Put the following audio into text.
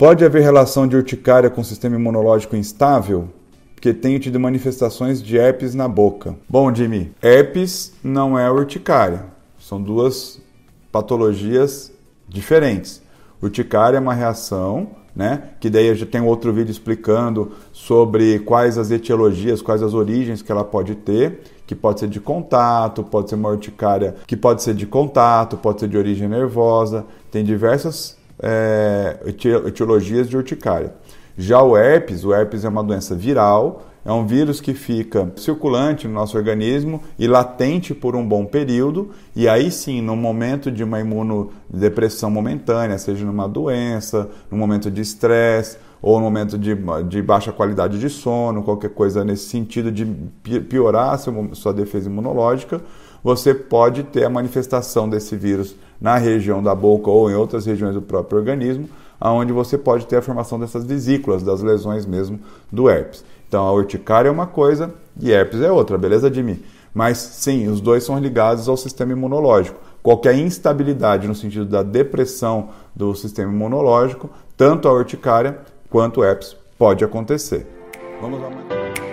Pode haver relação de urticária com sistema imunológico instável? Porque tenho tido manifestações de herpes na boca. Bom, Jimmy, herpes não é urticária. São duas patologias diferentes. Urticária é uma reação, né? Que daí já tem outro vídeo explicando sobre quais as etiologias, quais as origens que ela pode ter, que pode ser de contato, pode ser uma urticária que pode ser de contato, pode ser de origem nervosa. Tem diversas é, etiologias de urticária. Já o herpes, o herpes é uma doença viral, é um vírus que fica circulante no nosso organismo e latente por um bom período, e aí sim, no momento de uma imunodepressão momentânea, seja numa doença, no momento de estresse, ou no momento de, de, baixa qualidade de sono, qualquer coisa nesse sentido de piorar sua defesa imunológica, você pode ter a manifestação desse vírus na região da boca ou em outras regiões do próprio organismo, aonde você pode ter a formação dessas vesículas, das lesões mesmo do herpes. Então a urticária é uma coisa e herpes é outra, beleza, Jimmy? Mas sim, os dois são ligados ao sistema imunológico. Qualquer instabilidade no sentido da depressão do sistema imunológico, tanto a urticária quanto o herpes pode acontecer. Vamos lá.